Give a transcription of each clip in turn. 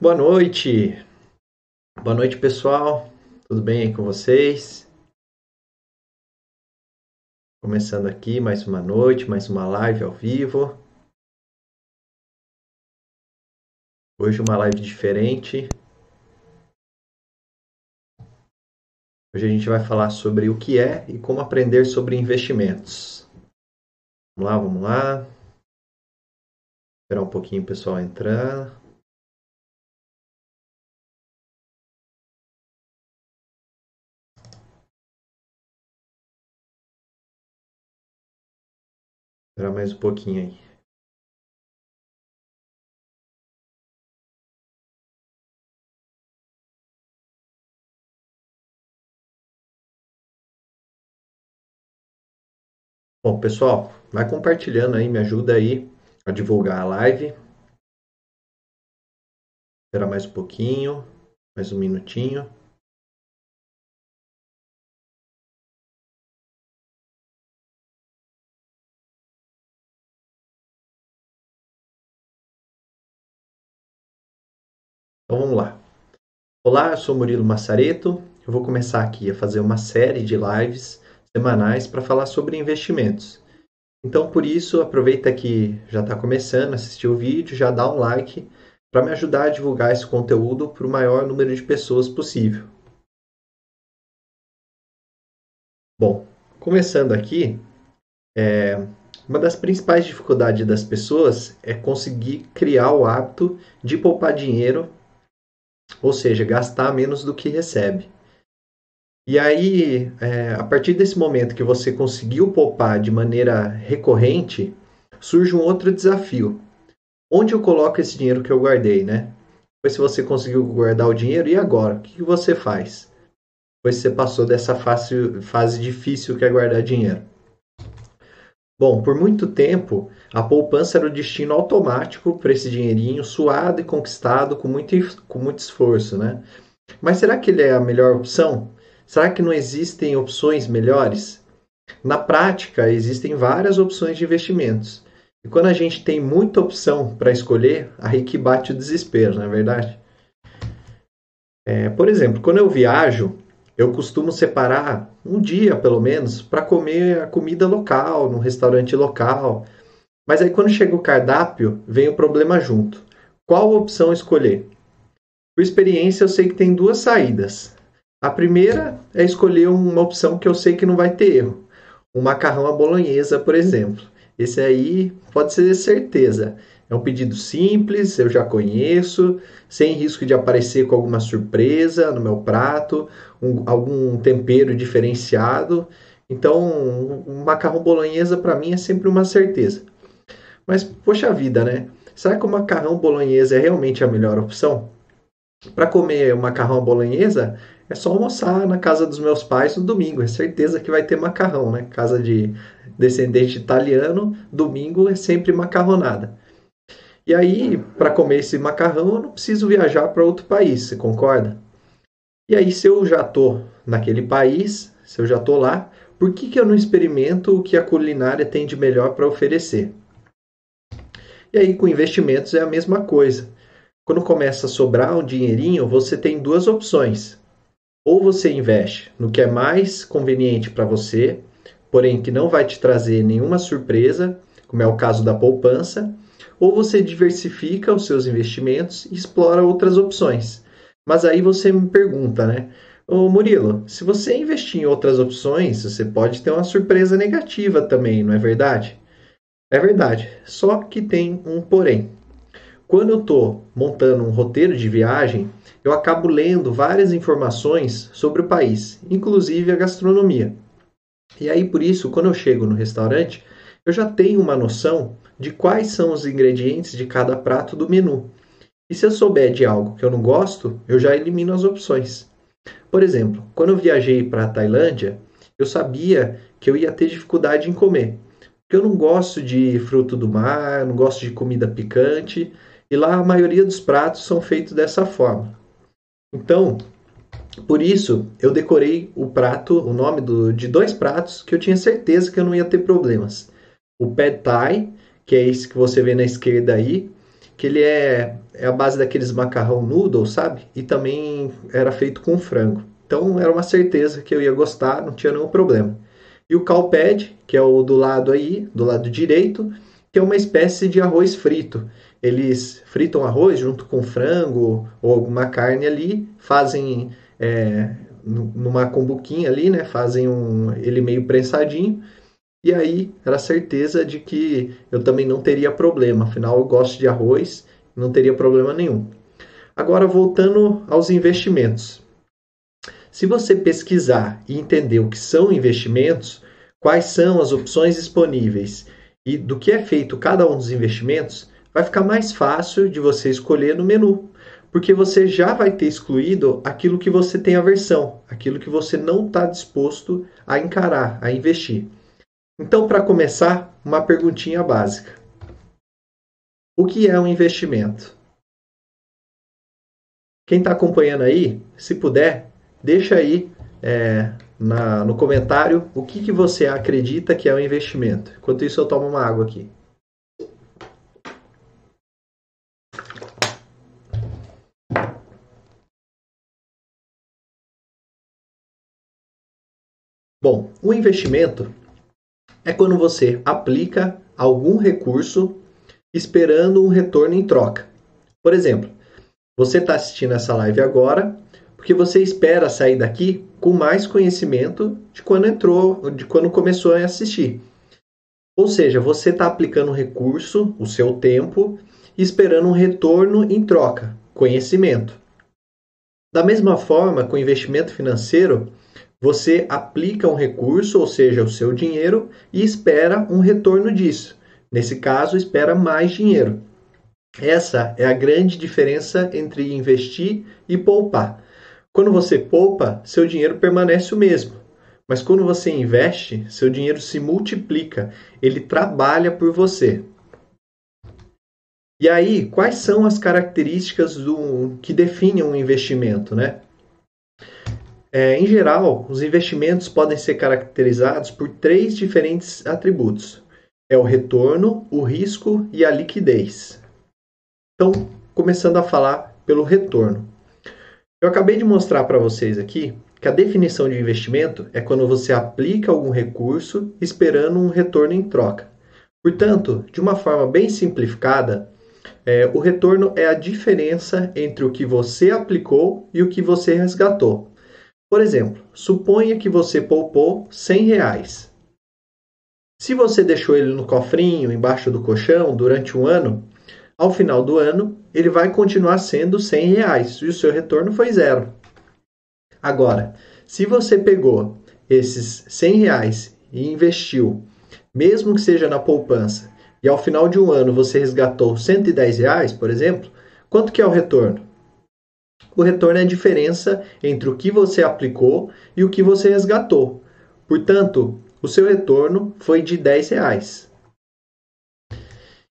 Boa noite. Boa noite, pessoal. Tudo bem aí com vocês? Começando aqui mais uma noite, mais uma live ao vivo. Hoje uma live diferente. Hoje a gente vai falar sobre o que é e como aprender sobre investimentos. Vamos lá, vamos lá. Esperar um pouquinho o pessoal entrar. Esperar mais um pouquinho aí. Bom, pessoal, vai compartilhando aí, me ajuda aí a divulgar a live. Esperar mais um pouquinho, mais um minutinho. Então vamos lá. Olá, eu sou Murilo Massareto. Eu vou começar aqui a fazer uma série de lives semanais para falar sobre investimentos. Então, por isso, aproveita que já está começando, assistir o vídeo, já dá um like para me ajudar a divulgar esse conteúdo para o maior número de pessoas possível. Bom, começando aqui, é, uma das principais dificuldades das pessoas é conseguir criar o hábito de poupar dinheiro, ou seja, gastar menos do que recebe. E aí, é, a partir desse momento que você conseguiu poupar de maneira recorrente, surge um outro desafio. Onde eu coloco esse dinheiro que eu guardei, né? Depois, se você conseguiu guardar o dinheiro, e agora? O que você faz? Depois você passou dessa fase, fase difícil que é guardar dinheiro. Bom, por muito tempo, a poupança era o destino automático para esse dinheirinho suado e conquistado com muito, com muito esforço, né? Mas será que ele é a melhor opção? Será que não existem opções melhores? Na prática, existem várias opções de investimentos. E quando a gente tem muita opção para escolher, aí que bate o desespero, não é verdade? É, por exemplo, quando eu viajo, eu costumo separar um dia, pelo menos, para comer a comida local, num restaurante local. Mas aí quando chega o cardápio, vem o problema junto. Qual opção escolher? Por experiência, eu sei que tem duas saídas. A primeira é escolher uma opção que eu sei que não vai ter erro. Um macarrão à bolonhesa, por exemplo. Esse aí pode ser certeza. É um pedido simples, eu já conheço, sem risco de aparecer com alguma surpresa no meu prato, um, algum tempero diferenciado. Então, um macarrão bolonhesa para mim é sempre uma certeza. Mas, poxa vida, né? Será que o macarrão bolonhesa é realmente a melhor opção? Para comer o macarrão bolonhesa, é só almoçar na casa dos meus pais no domingo. É certeza que vai ter macarrão, né? Casa de descendente italiano, domingo é sempre macarronada. E aí, para comer esse macarrão, eu não preciso viajar para outro país, você concorda? E aí, se eu já tô naquele país, se eu já tô lá, por que, que eu não experimento o que a culinária tem de melhor para oferecer? E aí, com investimentos é a mesma coisa. Quando começa a sobrar um dinheirinho, você tem duas opções ou você investe no que é mais conveniente para você, porém que não vai te trazer nenhuma surpresa, como é o caso da poupança, ou você diversifica os seus investimentos e explora outras opções. Mas aí você me pergunta, né? Ô Murilo, se você investir em outras opções, você pode ter uma surpresa negativa também, não é verdade? É verdade, só que tem um porém. Quando eu estou montando um roteiro de viagem, eu acabo lendo várias informações sobre o país, inclusive a gastronomia. E aí, por isso, quando eu chego no restaurante, eu já tenho uma noção de quais são os ingredientes de cada prato do menu. E se eu souber de algo que eu não gosto, eu já elimino as opções. Por exemplo, quando eu viajei para a Tailândia, eu sabia que eu ia ter dificuldade em comer. Porque eu não gosto de fruto do mar, não gosto de comida picante, e lá a maioria dos pratos são feitos dessa forma. Então, por isso eu decorei o prato, o nome do, de dois pratos que eu tinha certeza que eu não ia ter problemas. O Pad Thai, que é esse que você vê na esquerda aí, que ele é, é a base daqueles macarrão noodle, sabe? E também era feito com frango. Então era uma certeza que eu ia gostar, não tinha nenhum problema. E o calped, que é o do lado aí, do lado direito, que é uma espécie de arroz frito. Eles fritam arroz junto com frango ou alguma carne ali, fazem é, numa combuquinha ali, né? Fazem um, ele meio prensadinho. E aí era certeza de que eu também não teria problema. Afinal, eu gosto de arroz, não teria problema nenhum. Agora voltando aos investimentos. Se você pesquisar e entender o que são investimentos, quais são as opções disponíveis e do que é feito cada um dos investimentos, vai ficar mais fácil de você escolher no menu, porque você já vai ter excluído aquilo que você tem aversão, aquilo que você não está disposto a encarar, a investir. Então, para começar, uma perguntinha básica: O que é um investimento? Quem está acompanhando aí, se puder, deixa aí é, na, no comentário o que, que você acredita que é um investimento. Enquanto isso, eu tomo uma água aqui. Bom, o investimento é quando você aplica algum recurso esperando um retorno em troca. Por exemplo, você está assistindo essa live agora porque você espera sair daqui com mais conhecimento de quando entrou, de quando começou a assistir. Ou seja, você está aplicando recurso, o seu tempo, esperando um retorno em troca, conhecimento. Da mesma forma, com investimento financeiro, você aplica um recurso, ou seja, o seu dinheiro, e espera um retorno disso. Nesse caso, espera mais dinheiro. Essa é a grande diferença entre investir e poupar. Quando você poupa, seu dinheiro permanece o mesmo. Mas quando você investe, seu dinheiro se multiplica, ele trabalha por você. E aí, quais são as características do que definem um investimento, né? É, em geral, os investimentos podem ser caracterizados por três diferentes atributos: é o retorno, o risco e a liquidez. Então, começando a falar pelo retorno. Eu acabei de mostrar para vocês aqui que a definição de investimento é quando você aplica algum recurso esperando um retorno em troca. Portanto, de uma forma bem simplificada, é, o retorno é a diferença entre o que você aplicou e o que você resgatou. Por exemplo, suponha que você poupou 100 reais. Se você deixou ele no cofrinho, embaixo do colchão, durante um ano, ao final do ano, ele vai continuar sendo 100 reais e o seu retorno foi zero. Agora, se você pegou esses 100 reais e investiu, mesmo que seja na poupança, e ao final de um ano você resgatou 110 reais, por exemplo, quanto que é o retorno? O retorno é a diferença entre o que você aplicou e o que você resgatou. Portanto, o seu retorno foi de 10 reais.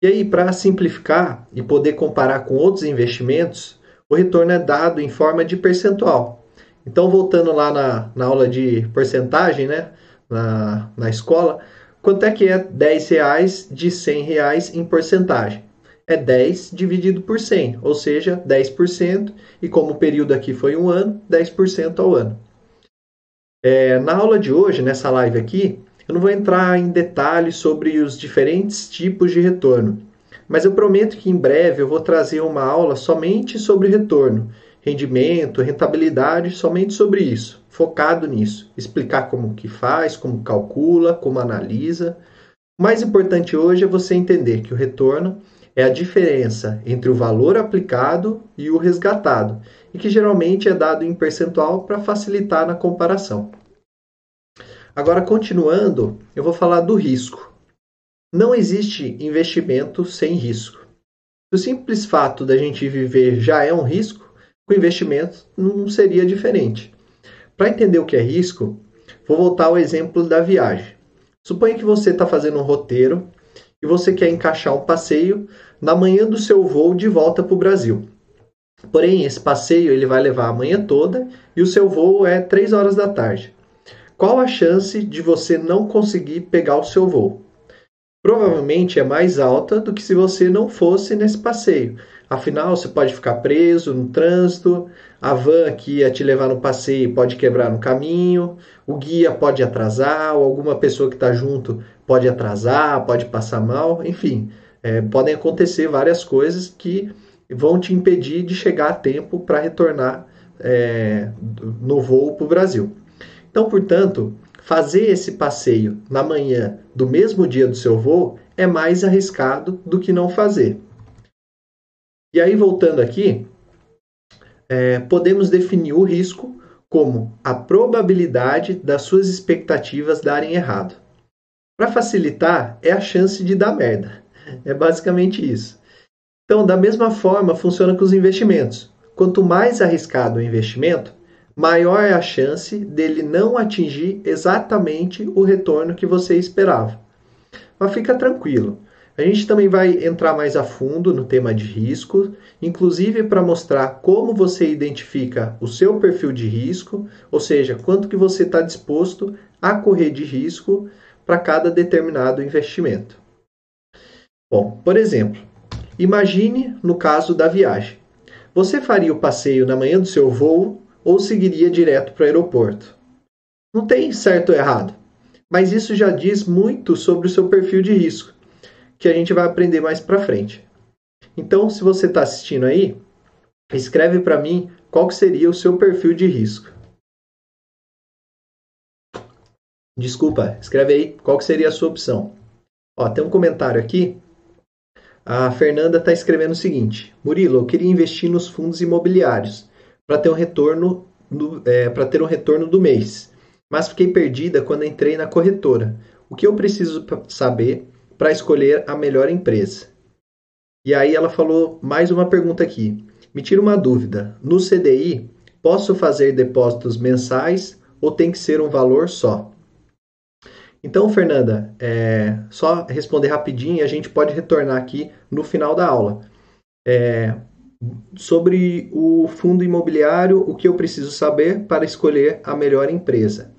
E aí, para simplificar e poder comparar com outros investimentos, o retorno é dado em forma de percentual. Então, voltando lá na, na aula de porcentagem, né, na, na escola, quanto é que é 10 reais de 100 reais em porcentagem? É 10 dividido por 100, ou seja, 10%, e como o período aqui foi um ano, 10% ao ano. É, na aula de hoje, nessa live aqui, eu não vou entrar em detalhes sobre os diferentes tipos de retorno, mas eu prometo que em breve eu vou trazer uma aula somente sobre retorno, rendimento, rentabilidade, somente sobre isso, focado nisso, explicar como que faz, como calcula, como analisa. O mais importante hoje é você entender que o retorno é a diferença entre o valor aplicado e o resgatado, e que geralmente é dado em percentual para facilitar na comparação. Agora, continuando, eu vou falar do risco. Não existe investimento sem risco. O simples fato da gente viver já é um risco, o investimento não seria diferente. Para entender o que é risco, vou voltar ao exemplo da viagem. Suponha que você está fazendo um roteiro e você quer encaixar um passeio na manhã do seu voo de volta para o Brasil. Porém, esse passeio ele vai levar a manhã toda e o seu voo é 3 horas da tarde. Qual a chance de você não conseguir pegar o seu voo? provavelmente é mais alta do que se você não fosse nesse passeio. Afinal, você pode ficar preso no trânsito, a van que ia te levar no passeio pode quebrar no caminho, o guia pode atrasar, ou alguma pessoa que está junto pode atrasar, pode passar mal, enfim, é, podem acontecer várias coisas que vão te impedir de chegar a tempo para retornar é, no voo para o Brasil. Então, portanto, fazer esse passeio na manhã do mesmo dia do seu voo é mais arriscado do que não fazer. E aí, voltando aqui, é, podemos definir o risco como a probabilidade das suas expectativas darem errado. Para facilitar, é a chance de dar merda. É basicamente isso. Então, da mesma forma, funciona com os investimentos. Quanto mais arriscado o investimento, maior é a chance dele não atingir exatamente o retorno que você esperava. Mas fica tranquilo. A gente também vai entrar mais a fundo no tema de risco, inclusive para mostrar como você identifica o seu perfil de risco, ou seja, quanto que você está disposto a correr de risco para cada determinado investimento. Bom, por exemplo, imagine no caso da viagem. Você faria o passeio na manhã do seu voo ou seguiria direto para o aeroporto? Não tem certo ou errado, mas isso já diz muito sobre o seu perfil de risco, que a gente vai aprender mais para frente. Então, se você está assistindo aí, escreve para mim qual seria o seu perfil de risco. Desculpa, escreve aí qual seria a sua opção. Ó, tem um comentário aqui a Fernanda está escrevendo o seguinte: Murilo, eu queria investir nos fundos imobiliários para ter um retorno é, para ter um retorno do mês, mas fiquei perdida quando entrei na corretora. O que eu preciso saber para escolher a melhor empresa? E aí ela falou mais uma pergunta aqui. Me tira uma dúvida. No CDI, posso fazer depósitos mensais ou tem que ser um valor só? Então, Fernanda, é, só responder rapidinho e a gente pode retornar aqui no final da aula. É, sobre o fundo imobiliário, o que eu preciso saber para escolher a melhor empresa?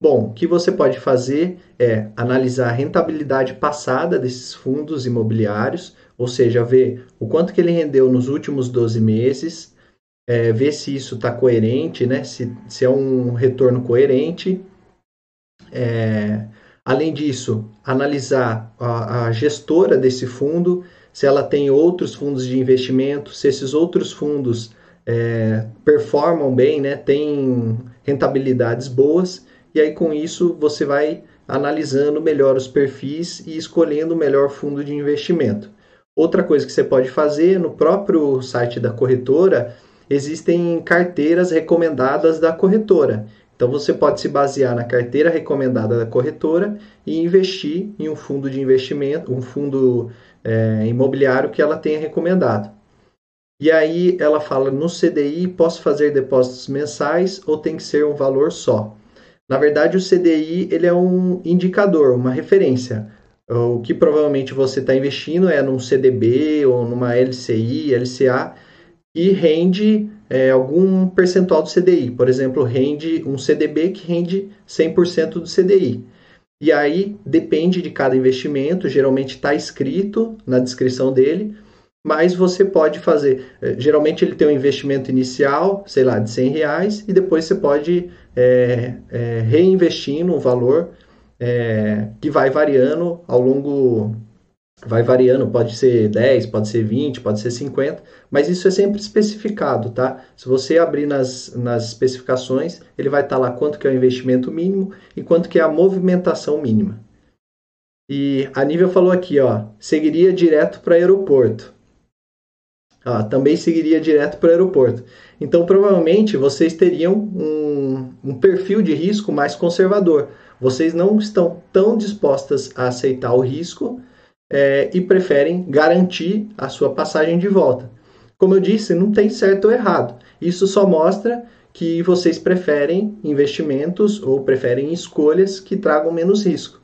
Bom, o que você pode fazer é analisar a rentabilidade passada desses fundos imobiliários, ou seja, ver o quanto que ele rendeu nos últimos 12 meses, é, ver se isso está coerente, né? se, se é um retorno coerente. É, Além disso, analisar a, a gestora desse fundo, se ela tem outros fundos de investimento, se esses outros fundos é, performam bem, né, têm rentabilidades boas, e aí com isso você vai analisando melhor os perfis e escolhendo o melhor fundo de investimento. Outra coisa que você pode fazer no próprio site da corretora, existem carteiras recomendadas da corretora. Então você pode se basear na carteira recomendada da corretora e investir em um fundo de investimento, um fundo é, imobiliário que ela tenha recomendado. E aí ela fala no CDI posso fazer depósitos mensais ou tem que ser um valor só. Na verdade o CDI ele é um indicador, uma referência. O que provavelmente você está investindo é num CDB ou numa LCI, LCA e rende é, algum percentual do CDI. Por exemplo, rende um CDB que rende 100% do CDI. E aí depende de cada investimento, geralmente está escrito na descrição dele, mas você pode fazer. É, geralmente ele tem um investimento inicial, sei lá, de 100 reais, e depois você pode é, é, reinvestindo um valor é, que vai variando ao longo vai variando, pode ser 10, pode ser 20, pode ser 50, mas isso é sempre especificado, tá? Se você abrir nas, nas especificações, ele vai estar tá lá quanto que é o investimento mínimo e quanto que é a movimentação mínima. E a Nívia falou aqui, ó, seguiria direto para aeroporto. Ó, também seguiria direto para o aeroporto. Então, provavelmente, vocês teriam um, um perfil de risco mais conservador. Vocês não estão tão dispostas a aceitar o risco é, e preferem garantir a sua passagem de volta. Como eu disse, não tem certo ou errado. Isso só mostra que vocês preferem investimentos ou preferem escolhas que tragam menos risco.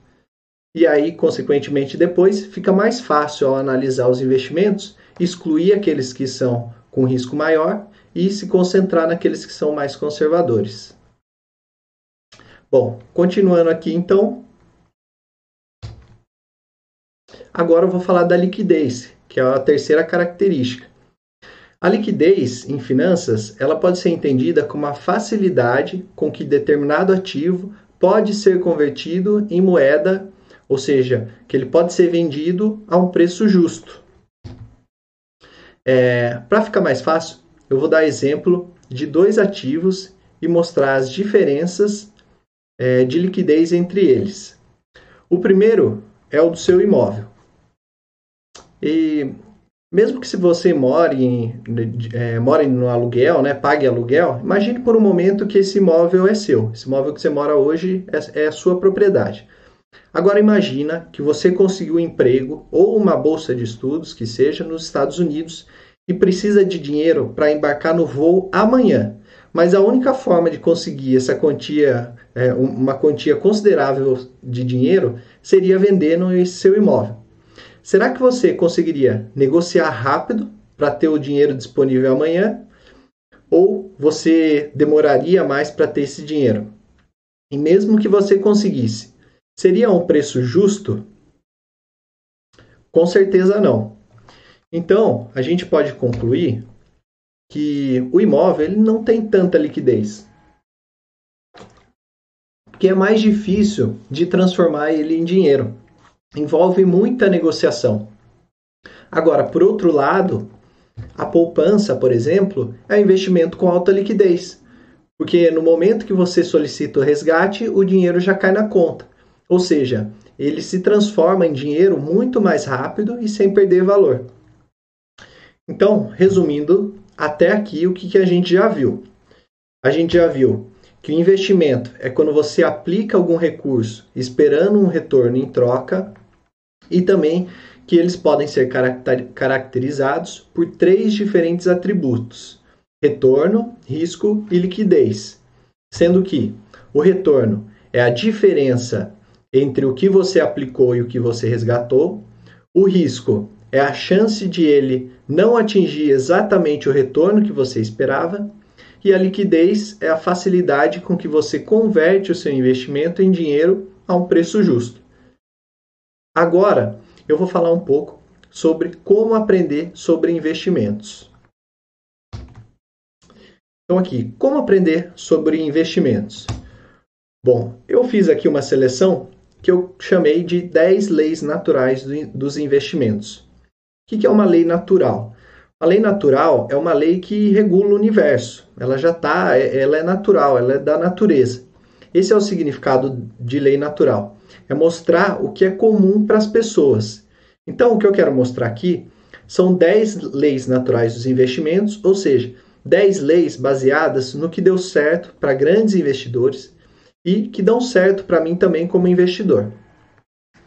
E aí, consequentemente, depois fica mais fácil ao analisar os investimentos excluir aqueles que são com risco maior e se concentrar naqueles que são mais conservadores. Bom, continuando aqui então, Agora eu vou falar da liquidez, que é a terceira característica. A liquidez em finanças, ela pode ser entendida como a facilidade com que determinado ativo pode ser convertido em moeda, ou seja, que ele pode ser vendido a um preço justo. É, Para ficar mais fácil, eu vou dar exemplo de dois ativos e mostrar as diferenças é, de liquidez entre eles. O primeiro é o do seu imóvel. E mesmo que se você more, em, é, more no aluguel, né, pague aluguel, imagine por um momento que esse imóvel é seu. Esse imóvel que você mora hoje é, é sua propriedade. Agora imagina que você conseguiu um emprego ou uma bolsa de estudos, que seja, nos Estados Unidos e precisa de dinheiro para embarcar no voo amanhã. Mas a única forma de conseguir essa quantia, é, uma quantia considerável de dinheiro, seria vendendo esse seu imóvel. Será que você conseguiria negociar rápido para ter o dinheiro disponível amanhã? Ou você demoraria mais para ter esse dinheiro? E mesmo que você conseguisse, seria um preço justo? Com certeza não. Então, a gente pode concluir que o imóvel ele não tem tanta liquidez. Porque é mais difícil de transformar ele em dinheiro envolve muita negociação. Agora, por outro lado, a poupança, por exemplo, é um investimento com alta liquidez, porque no momento que você solicita o resgate, o dinheiro já cai na conta. Ou seja, ele se transforma em dinheiro muito mais rápido e sem perder valor. Então, resumindo, até aqui o que, que a gente já viu? A gente já viu que o investimento é quando você aplica algum recurso esperando um retorno em troca e também que eles podem ser caracterizados por três diferentes atributos: retorno, risco e liquidez. Sendo que o retorno é a diferença entre o que você aplicou e o que você resgatou, o risco é a chance de ele não atingir exatamente o retorno que você esperava, e a liquidez é a facilidade com que você converte o seu investimento em dinheiro a um preço justo. Agora, eu vou falar um pouco sobre como aprender sobre investimentos. Então, aqui, como aprender sobre investimentos? Bom, eu fiz aqui uma seleção que eu chamei de 10 leis naturais dos investimentos. O que é uma lei natural? A lei natural é uma lei que regula o universo. Ela já está, ela é natural, ela é da natureza. Esse é o significado de lei natural é mostrar o que é comum para as pessoas. Então, o que eu quero mostrar aqui são 10 leis naturais dos investimentos, ou seja, 10 leis baseadas no que deu certo para grandes investidores e que dão certo para mim também como investidor.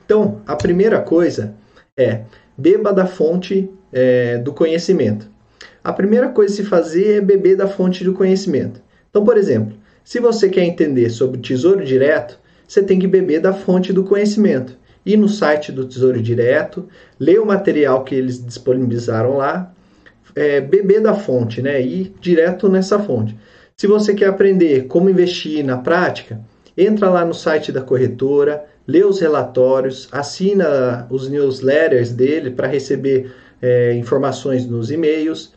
Então, a primeira coisa é beba da fonte é, do conhecimento. A primeira coisa a se fazer é beber da fonte do conhecimento. Então, por exemplo, se você quer entender sobre tesouro direto, você tem que beber da fonte do conhecimento. Ir no site do Tesouro Direto, ler o material que eles disponibilizaram lá, é, beber da fonte, né? Ir direto nessa fonte. Se você quer aprender como investir na prática, entra lá no site da corretora, lê os relatórios, assina os newsletters dele para receber é, informações nos e-mails.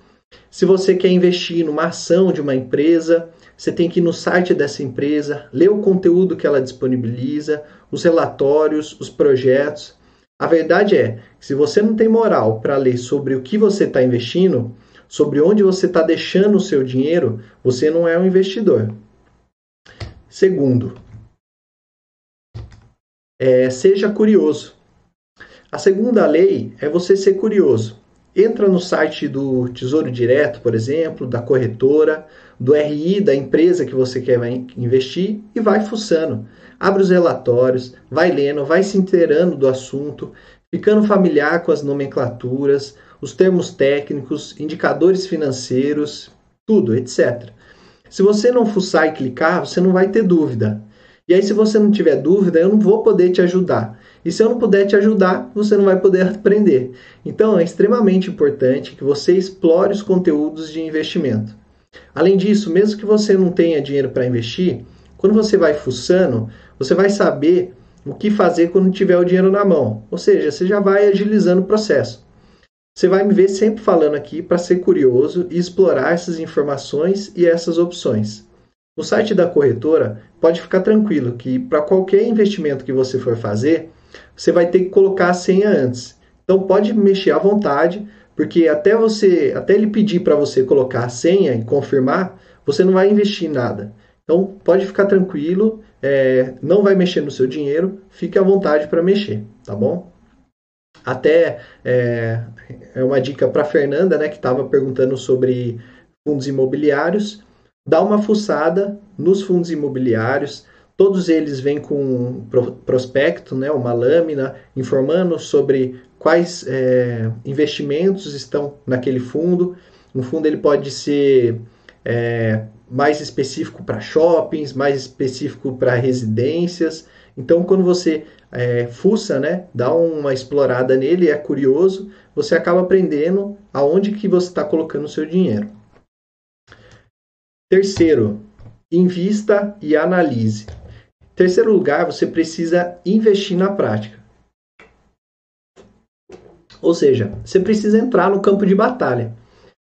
Se você quer investir numa ação de uma empresa, você tem que ir no site dessa empresa, ler o conteúdo que ela disponibiliza, os relatórios, os projetos. A verdade é que se você não tem moral para ler sobre o que você está investindo, sobre onde você está deixando o seu dinheiro, você não é um investidor. Segundo, é, seja curioso. A segunda lei é você ser curioso. Entra no site do Tesouro Direto, por exemplo, da corretora, do RI da empresa que você quer investir e vai fuçando. Abre os relatórios, vai lendo, vai se inteirando do assunto, ficando familiar com as nomenclaturas, os termos técnicos, indicadores financeiros, tudo, etc. Se você não fuçar e clicar, você não vai ter dúvida. E aí, se você não tiver dúvida, eu não vou poder te ajudar. E se eu não puder te ajudar, você não vai poder aprender. Então, é extremamente importante que você explore os conteúdos de investimento. Além disso, mesmo que você não tenha dinheiro para investir, quando você vai fuçando, você vai saber o que fazer quando tiver o dinheiro na mão. Ou seja, você já vai agilizando o processo. Você vai me ver sempre falando aqui para ser curioso e explorar essas informações e essas opções. No site da corretora, pode ficar tranquilo que para qualquer investimento que você for fazer, você vai ter que colocar a senha antes. Então pode mexer à vontade, porque até você, até ele pedir para você colocar a senha e confirmar, você não vai investir em nada. Então pode ficar tranquilo, é, não vai mexer no seu dinheiro, fique à vontade para mexer, tá bom? Até é, é uma dica para Fernanda, né, que estava perguntando sobre fundos imobiliários. Dá uma fuçada nos fundos imobiliários. Todos eles vêm com um prospecto, né, uma lâmina, informando sobre quais é, investimentos estão naquele fundo. Um fundo ele pode ser é, mais específico para shoppings, mais específico para residências. Então, quando você é, fuça, né, dá uma explorada nele, é curioso, você acaba aprendendo aonde que você está colocando o seu dinheiro. Terceiro, invista e analise. Terceiro lugar, você precisa investir na prática. Ou seja, você precisa entrar no campo de batalha.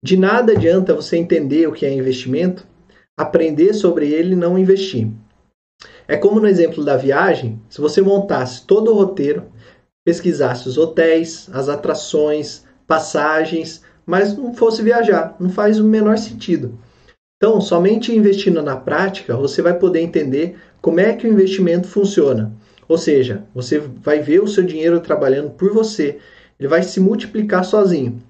De nada adianta você entender o que é investimento, aprender sobre ele e não investir. É como no exemplo da viagem, se você montasse todo o roteiro, pesquisasse os hotéis, as atrações, passagens, mas não fosse viajar, não faz o menor sentido. Então, somente investindo na prática, você vai poder entender como é que o investimento funciona. Ou seja, você vai ver o seu dinheiro trabalhando por você, ele vai se multiplicar sozinho.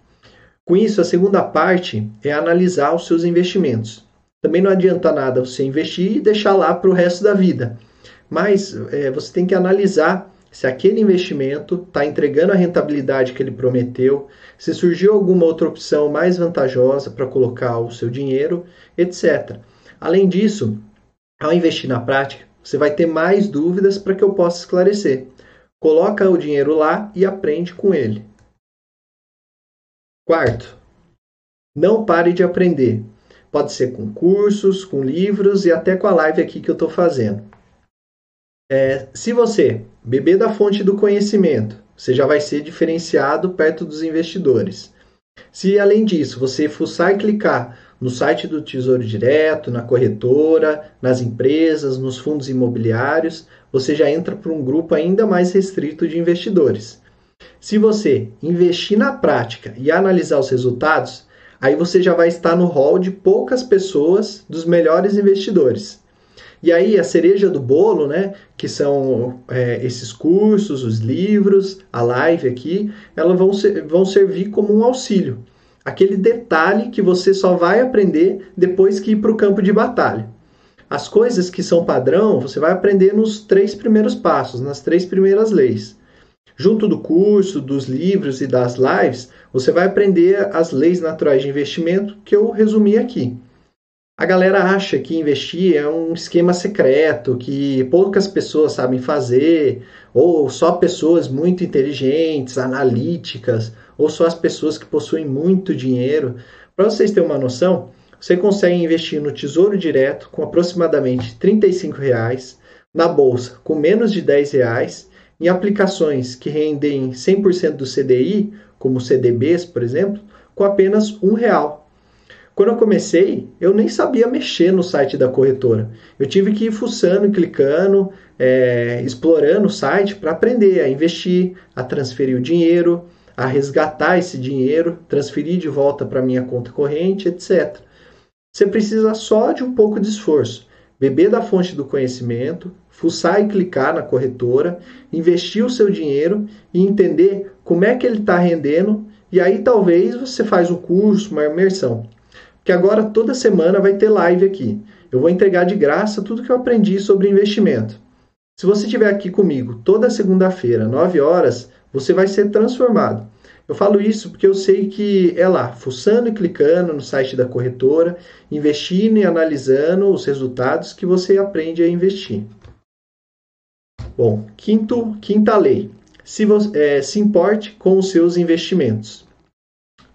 Com isso, a segunda parte é analisar os seus investimentos. Também não adianta nada você investir e deixar lá para o resto da vida. Mas é, você tem que analisar se aquele investimento está entregando a rentabilidade que ele prometeu, se surgiu alguma outra opção mais vantajosa para colocar o seu dinheiro, etc. Além disso, ao investir na prática, você vai ter mais dúvidas para que eu possa esclarecer. Coloca o dinheiro lá e aprende com ele. Quarto, não pare de aprender. Pode ser com cursos, com livros e até com a live aqui que eu estou fazendo. É, se você beber da fonte do conhecimento, você já vai ser diferenciado perto dos investidores. Se além disso você fuçar e clicar no site do Tesouro Direto, na corretora, nas empresas, nos fundos imobiliários, você já entra para um grupo ainda mais restrito de investidores. Se você investir na prática e analisar os resultados, aí você já vai estar no hall de poucas pessoas dos melhores investidores. E aí a cereja do bolo, né, que são é, esses cursos, os livros, a live aqui, elas vão, ser, vão servir como um auxílio. Aquele detalhe que você só vai aprender depois que ir para o campo de batalha. As coisas que são padrão, você vai aprender nos três primeiros passos, nas três primeiras leis. Junto do curso, dos livros e das lives, você vai aprender as leis naturais de investimento que eu resumi aqui. A galera acha que investir é um esquema secreto, que poucas pessoas sabem fazer, ou só pessoas muito inteligentes, analíticas, ou só as pessoas que possuem muito dinheiro. Para vocês terem uma noção, você consegue investir no Tesouro Direto com aproximadamente 35 reais, na bolsa com menos de 10 reais, em aplicações que rendem 100% do CDI, como CDBs, por exemplo, com apenas R$ 1 real. Quando eu comecei, eu nem sabia mexer no site da corretora. Eu tive que ir fuçando, clicando, é, explorando o site para aprender a investir, a transferir o dinheiro, a resgatar esse dinheiro, transferir de volta para minha conta corrente, etc. Você precisa só de um pouco de esforço, beber da fonte do conhecimento, fuçar e clicar na corretora, investir o seu dinheiro e entender como é que ele está rendendo. E aí talvez você faz um curso, uma imersão que agora toda semana vai ter live aqui. Eu vou entregar de graça tudo que eu aprendi sobre investimento. Se você estiver aqui comigo toda segunda-feira, 9 horas, você vai ser transformado. Eu falo isso porque eu sei que é lá, fuçando e clicando no site da corretora, investindo e analisando os resultados que você aprende a investir. Bom, quinto, quinta lei. Se, você, é, se importe com os seus investimentos.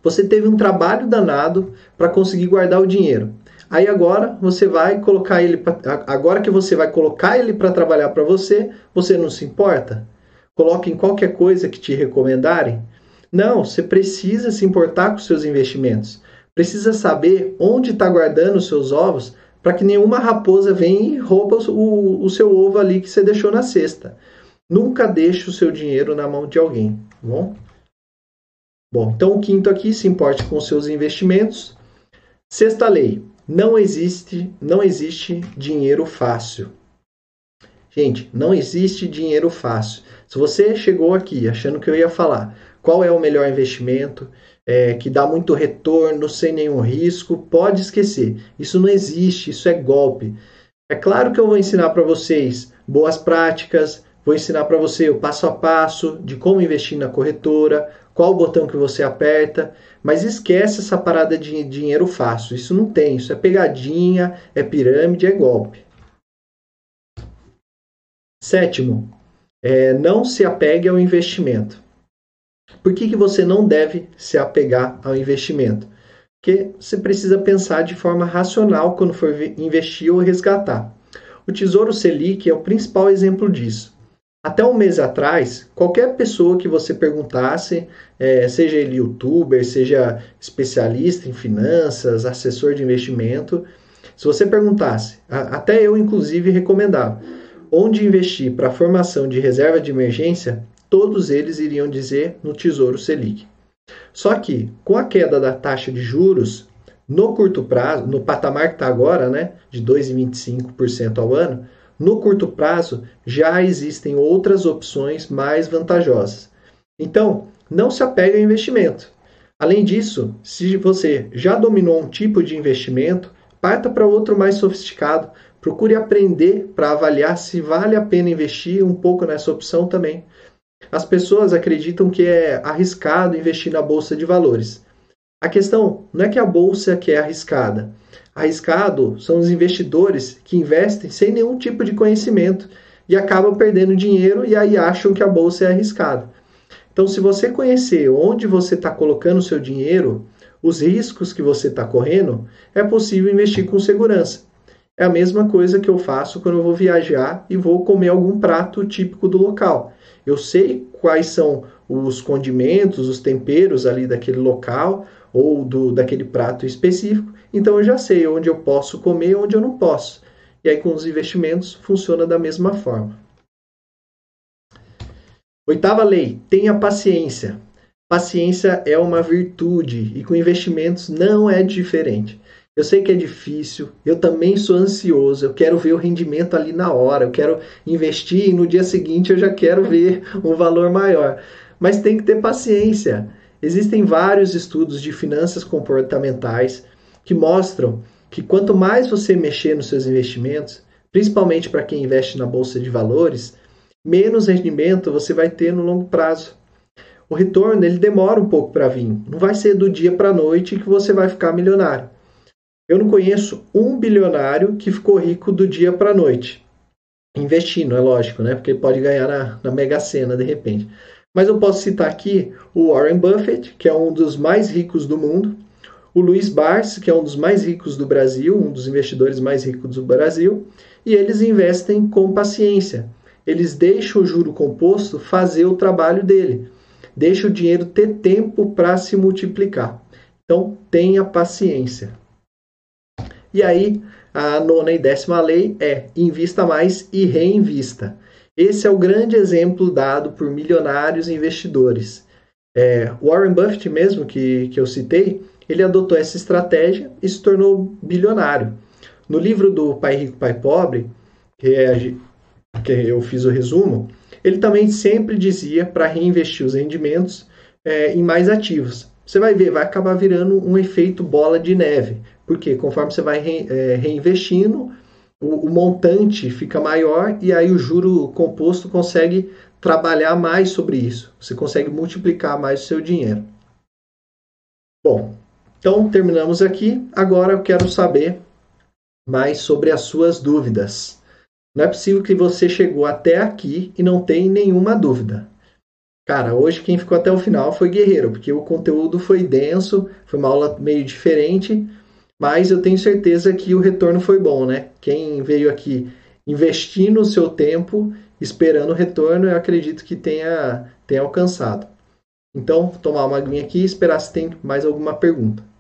Você teve um trabalho danado para conseguir guardar o dinheiro. Aí agora você vai colocar ele pra, agora que você vai colocar ele para trabalhar para você, você não se importa? Coloque em qualquer coisa que te recomendarem? Não, você precisa se importar com seus investimentos. Precisa saber onde está guardando os seus ovos para que nenhuma raposa venha e rouba o, o seu ovo ali que você deixou na cesta. Nunca deixe o seu dinheiro na mão de alguém, tá bom? Bom, então o quinto aqui, se importe com seus investimentos. Sexta lei, não existe, não existe dinheiro fácil. Gente, não existe dinheiro fácil. Se você chegou aqui achando que eu ia falar qual é o melhor investimento, é, que dá muito retorno sem nenhum risco, pode esquecer. Isso não existe, isso é golpe. É claro que eu vou ensinar para vocês boas práticas, vou ensinar para você o passo a passo de como investir na corretora, qual o botão que você aperta, mas esquece essa parada de dinheiro fácil. Isso não tem, isso é pegadinha, é pirâmide, é golpe. Sétimo, é, não se apegue ao investimento. Por que, que você não deve se apegar ao investimento? Porque você precisa pensar de forma racional quando for investir ou resgatar. O Tesouro Selic é o principal exemplo disso. Até um mês atrás, qualquer pessoa que você perguntasse, é, seja ele youtuber, seja especialista em finanças, assessor de investimento, se você perguntasse, até eu inclusive recomendava, onde investir para a formação de reserva de emergência, todos eles iriam dizer no Tesouro Selic. Só que, com a queda da taxa de juros, no curto prazo, no patamar que está agora, né, de 2,25% ao ano, no curto prazo, já existem outras opções mais vantajosas. Então, não se apegue ao investimento. Além disso, se você já dominou um tipo de investimento, parta para outro mais sofisticado. Procure aprender para avaliar se vale a pena investir um pouco nessa opção também. As pessoas acreditam que é arriscado investir na bolsa de valores. A questão não é que a bolsa que é arriscada, Arriscado são os investidores que investem sem nenhum tipo de conhecimento e acabam perdendo dinheiro e aí acham que a bolsa é arriscada. Então, se você conhecer onde você está colocando o seu dinheiro, os riscos que você está correndo, é possível investir com segurança. É a mesma coisa que eu faço quando eu vou viajar e vou comer algum prato típico do local. Eu sei quais são os condimentos, os temperos ali daquele local ou do, daquele prato específico então eu já sei onde eu posso comer e onde eu não posso. E aí com os investimentos funciona da mesma forma. Oitava lei: tenha paciência. Paciência é uma virtude e com investimentos não é diferente. Eu sei que é difícil, eu também sou ansioso, eu quero ver o rendimento ali na hora, eu quero investir e no dia seguinte eu já quero ver um valor maior. Mas tem que ter paciência. Existem vários estudos de finanças comportamentais que mostram que quanto mais você mexer nos seus investimentos, principalmente para quem investe na bolsa de valores, menos rendimento você vai ter no longo prazo. O retorno ele demora um pouco para vir. Não vai ser do dia para a noite que você vai ficar milionário. Eu não conheço um bilionário que ficou rico do dia para a noite. Investindo, é lógico, né? Porque ele pode ganhar na, na Mega Sena de repente. Mas eu posso citar aqui o Warren Buffett, que é um dos mais ricos do mundo o Luiz Barsi, que é um dos mais ricos do Brasil, um dos investidores mais ricos do Brasil, e eles investem com paciência. Eles deixam o juro composto fazer o trabalho dele, deixa o dinheiro ter tempo para se multiplicar. Então, tenha paciência. E aí, a nona e décima lei é invista mais e reinvista. Esse é o grande exemplo dado por milionários investidores. É, Warren Buffett mesmo, que, que eu citei, ele adotou essa estratégia e se tornou bilionário. No livro do Pai Rico, Pai Pobre, que, é, que eu fiz o resumo, ele também sempre dizia para reinvestir os rendimentos é, em mais ativos. Você vai ver, vai acabar virando um efeito bola de neve, porque conforme você vai re, é, reinvestindo, o, o montante fica maior e aí o juro composto consegue trabalhar mais sobre isso. Você consegue multiplicar mais o seu dinheiro. Bom, então, terminamos aqui. Agora eu quero saber mais sobre as suas dúvidas. Não é possível que você chegou até aqui e não tem nenhuma dúvida. Cara, hoje quem ficou até o final foi guerreiro, porque o conteúdo foi denso, foi uma aula meio diferente, mas eu tenho certeza que o retorno foi bom, né? Quem veio aqui investindo o seu tempo, esperando o retorno, eu acredito que tenha, tenha alcançado. Então, tomar uma aguinha aqui e esperar se tem mais alguma pergunta.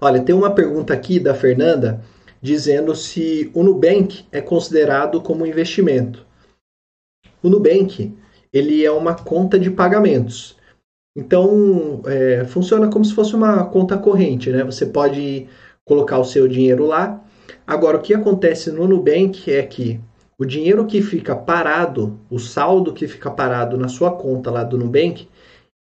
Olha, tem uma pergunta aqui da Fernanda dizendo se o Nubank é considerado como investimento. O Nubank ele é uma conta de pagamentos. Então, é, funciona como se fosse uma conta corrente, né? Você pode colocar o seu dinheiro lá. Agora, o que acontece no Nubank é que o dinheiro que fica parado, o saldo que fica parado na sua conta lá do Nubank,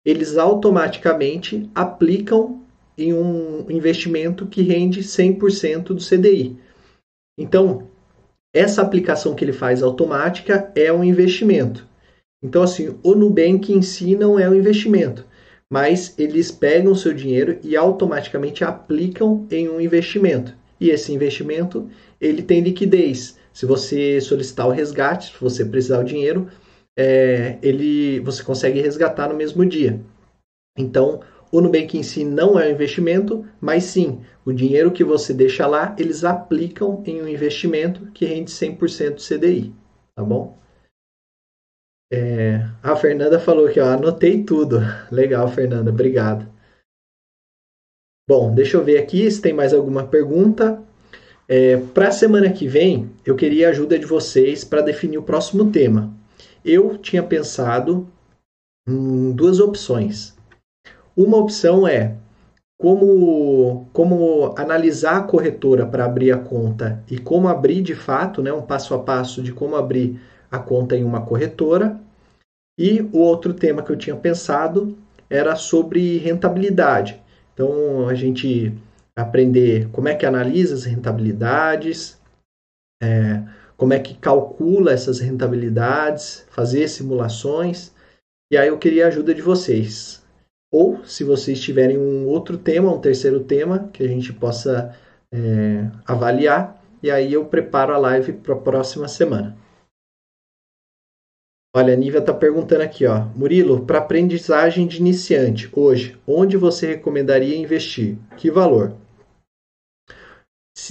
eles automaticamente aplicam em um investimento que rende 100% do CDI. Então, essa aplicação que ele faz automática é um investimento. Então, assim, o Nubank em si não é um investimento, mas eles pegam o seu dinheiro e automaticamente aplicam em um investimento. E esse investimento, ele tem liquidez. Se você solicitar o resgate, se você precisar do dinheiro, é, ele, você consegue resgatar no mesmo dia. Então, o Nubank em si não é um investimento, mas sim, o dinheiro que você deixa lá, eles aplicam em um investimento que rende 100% do CDI, tá bom? É, a Fernanda falou que anotei tudo. Legal, Fernanda, obrigado. Bom, deixa eu ver aqui se tem mais alguma pergunta. É, para a semana que vem, eu queria a ajuda de vocês para definir o próximo tema. Eu tinha pensado em duas opções. Uma opção é como, como analisar a corretora para abrir a conta e como abrir de fato, né, um passo a passo de como abrir a conta em uma corretora. E o outro tema que eu tinha pensado era sobre rentabilidade. Então, a gente aprender como é que analisa as rentabilidades, é, como é que calcula essas rentabilidades, fazer simulações. E aí eu queria a ajuda de vocês. Ou, se vocês tiverem um outro tema, um terceiro tema, que a gente possa é, avaliar, e aí eu preparo a live para a próxima semana. Olha, a Nívia está perguntando aqui, ó. Murilo, para aprendizagem de iniciante, hoje, onde você recomendaria investir? Que valor?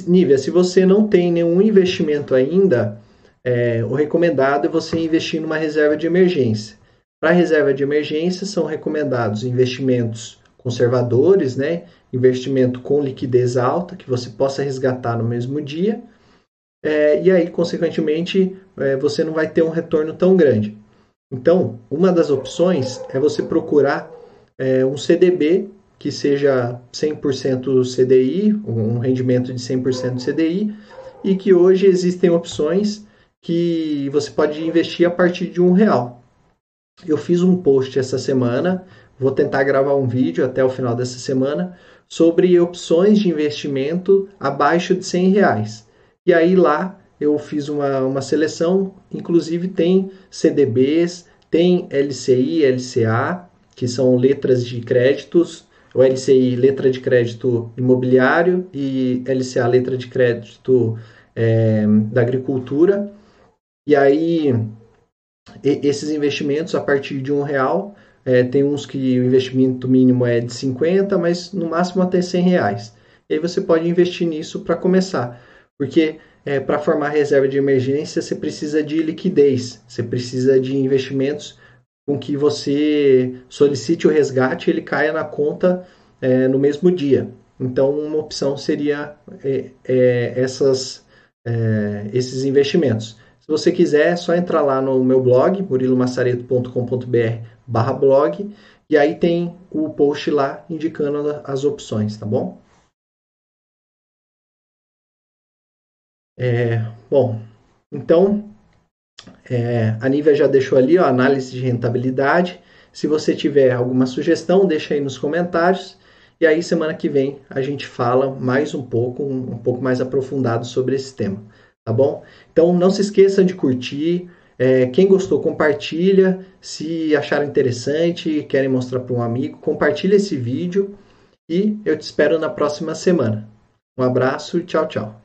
Nívia, se você não tem nenhum investimento ainda, é, o recomendado é você investir numa reserva de emergência. Para reserva de emergência, são recomendados investimentos conservadores, né? investimento com liquidez alta, que você possa resgatar no mesmo dia, é, e aí, consequentemente, é, você não vai ter um retorno tão grande. Então, uma das opções é você procurar é, um CDB que seja 100% CDI, um rendimento de 100% CDI, e que hoje existem opções que você pode investir a partir de um real. Eu fiz um post essa semana, vou tentar gravar um vídeo até o final dessa semana sobre opções de investimento abaixo de 100 reais. E aí lá eu fiz uma, uma seleção, inclusive tem CDBs, tem LCI, LCA, que são letras de créditos, o LCI, letra de crédito imobiliário, e LCA, letra de crédito é, da agricultura. E aí esses investimentos a partir de um real. É, tem uns que o investimento mínimo é de 50, mas no máximo até 100 reais. E aí você pode investir nisso para começar, porque é, para formar reserva de emergência você precisa de liquidez, você precisa de investimentos com que você solicite o resgate e ele caia na conta é, no mesmo dia. Então, uma opção seria é, é essas, é, esses investimentos. Se você quiser, é só entrar lá no meu blog, murilomassareto.com.br barra blog, e aí tem o post lá indicando as opções, tá bom? É, bom, então é, a Nívia já deixou ali a análise de rentabilidade. Se você tiver alguma sugestão, deixa aí nos comentários. E aí semana que vem a gente fala mais um pouco, um, um pouco mais aprofundado sobre esse tema tá bom? Então não se esqueça de curtir. É, quem gostou, compartilha. Se acharam interessante, querem mostrar para um amigo, compartilha esse vídeo e eu te espero na próxima semana. Um abraço tchau, tchau.